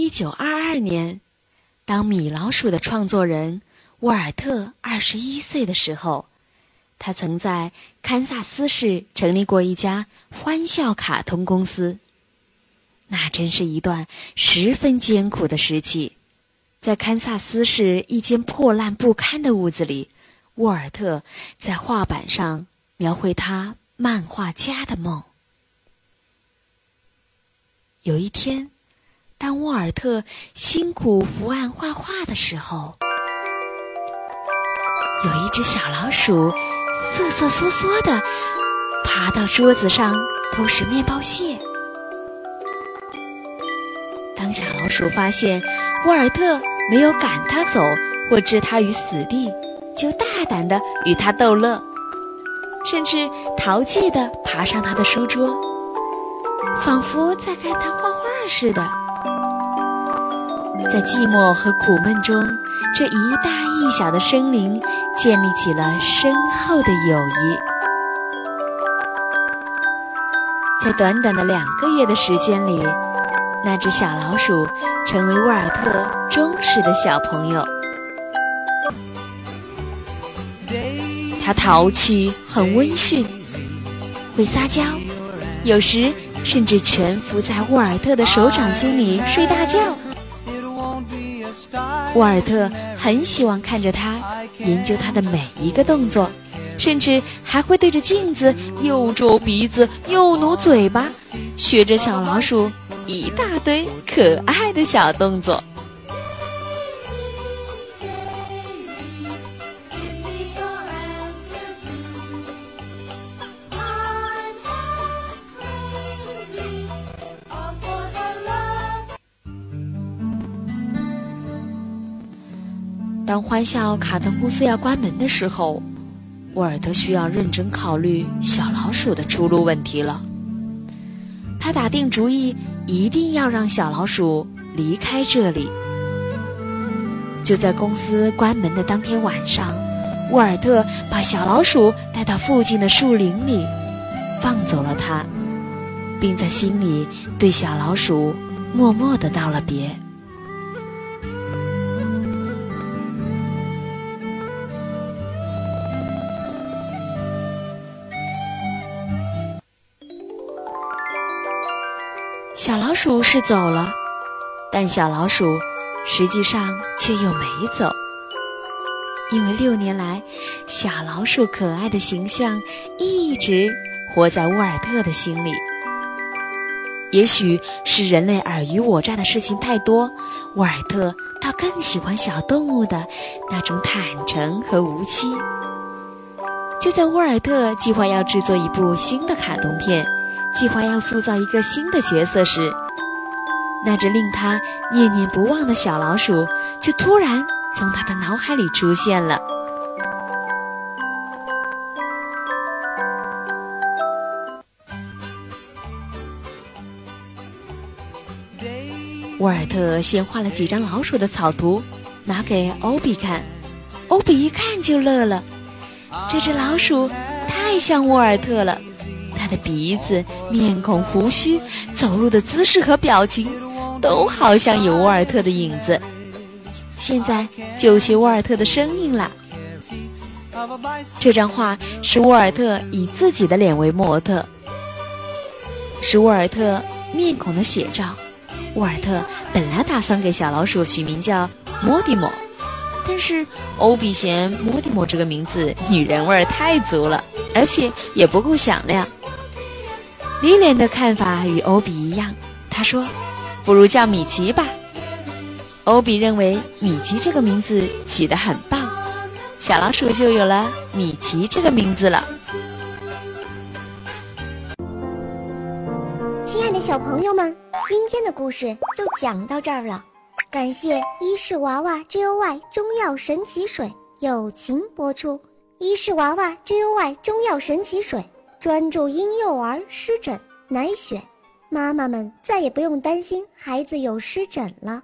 一九二二年，当米老鼠的创作人沃尔特二十一岁的时候，他曾在堪萨斯市成立过一家欢笑卡通公司。那真是一段十分艰苦的时期，在堪萨斯市一间破烂不堪的屋子里，沃尔特在画板上描绘他漫画家的梦。有一天，当沃尔特辛苦伏案画画的时候，有一只小老鼠瑟瑟缩缩的爬到桌子上偷食面包屑。当小老鼠发现沃尔特没有赶它走或置它于死地，就大胆地与它逗乐，甚至淘气地爬上他的书桌，仿佛在看他画画似的。在寂寞和苦闷中，这一大一小的生灵建立起了深厚的友谊。在短短的两个月的时间里。那只小老鼠成为沃尔特忠实的小朋友。它淘气，很温驯，会撒娇，有时甚至蜷伏在沃尔特的手掌心里睡大觉。沃尔特很喜欢看着他，研究他的每一个动作，甚至还会对着镜子又皱鼻子又努嘴巴，学着小老鼠。一大堆可爱的小动作。当欢笑卡通公司要关门的时候，沃尔特需要认真考虑小老鼠的出路问题了。他打定主意。一定要让小老鼠离开这里。就在公司关门的当天晚上，沃尔特把小老鼠带到附近的树林里，放走了它，并在心里对小老鼠默默的道了别。小老鼠是走了，但小老鼠实际上却又没走，因为六年来，小老鼠可爱的形象一直活在沃尔特的心里。也许是人类尔虞我诈的事情太多，沃尔特倒更喜欢小动物的那种坦诚和无欺。就在沃尔特计划要制作一部新的卡通片。计划要塑造一个新的角色时，那只令他念念不忘的小老鼠就突然从他的脑海里出现了。沃尔特先画了几张老鼠的草图，拿给欧比看。欧比一看就乐了，这只老鼠太像沃尔特了。的鼻子、面孔、胡须、走路的姿势和表情，都好像有沃尔特的影子。现在就学沃尔特的声音了。这张画是沃尔特以自己的脸为模特，是沃尔特面孔的写照。沃尔特本来打算给小老鼠取名叫莫蒂莫，但是欧比嫌莫蒂莫这个名字女人味太足了，而且也不够响亮。莉莲的看法与欧比一样，他说：“不如叫米奇吧。”欧比认为米奇这个名字起得很棒，小老鼠就有了米奇这个名字了。亲爱的小朋友们，今天的故事就讲到这儿了。感谢伊氏娃娃 Joy 中药神奇水友情播出，伊氏娃娃 Joy 中药神奇水。专注婴幼儿湿疹，奶选，妈妈们再也不用担心孩子有湿疹了。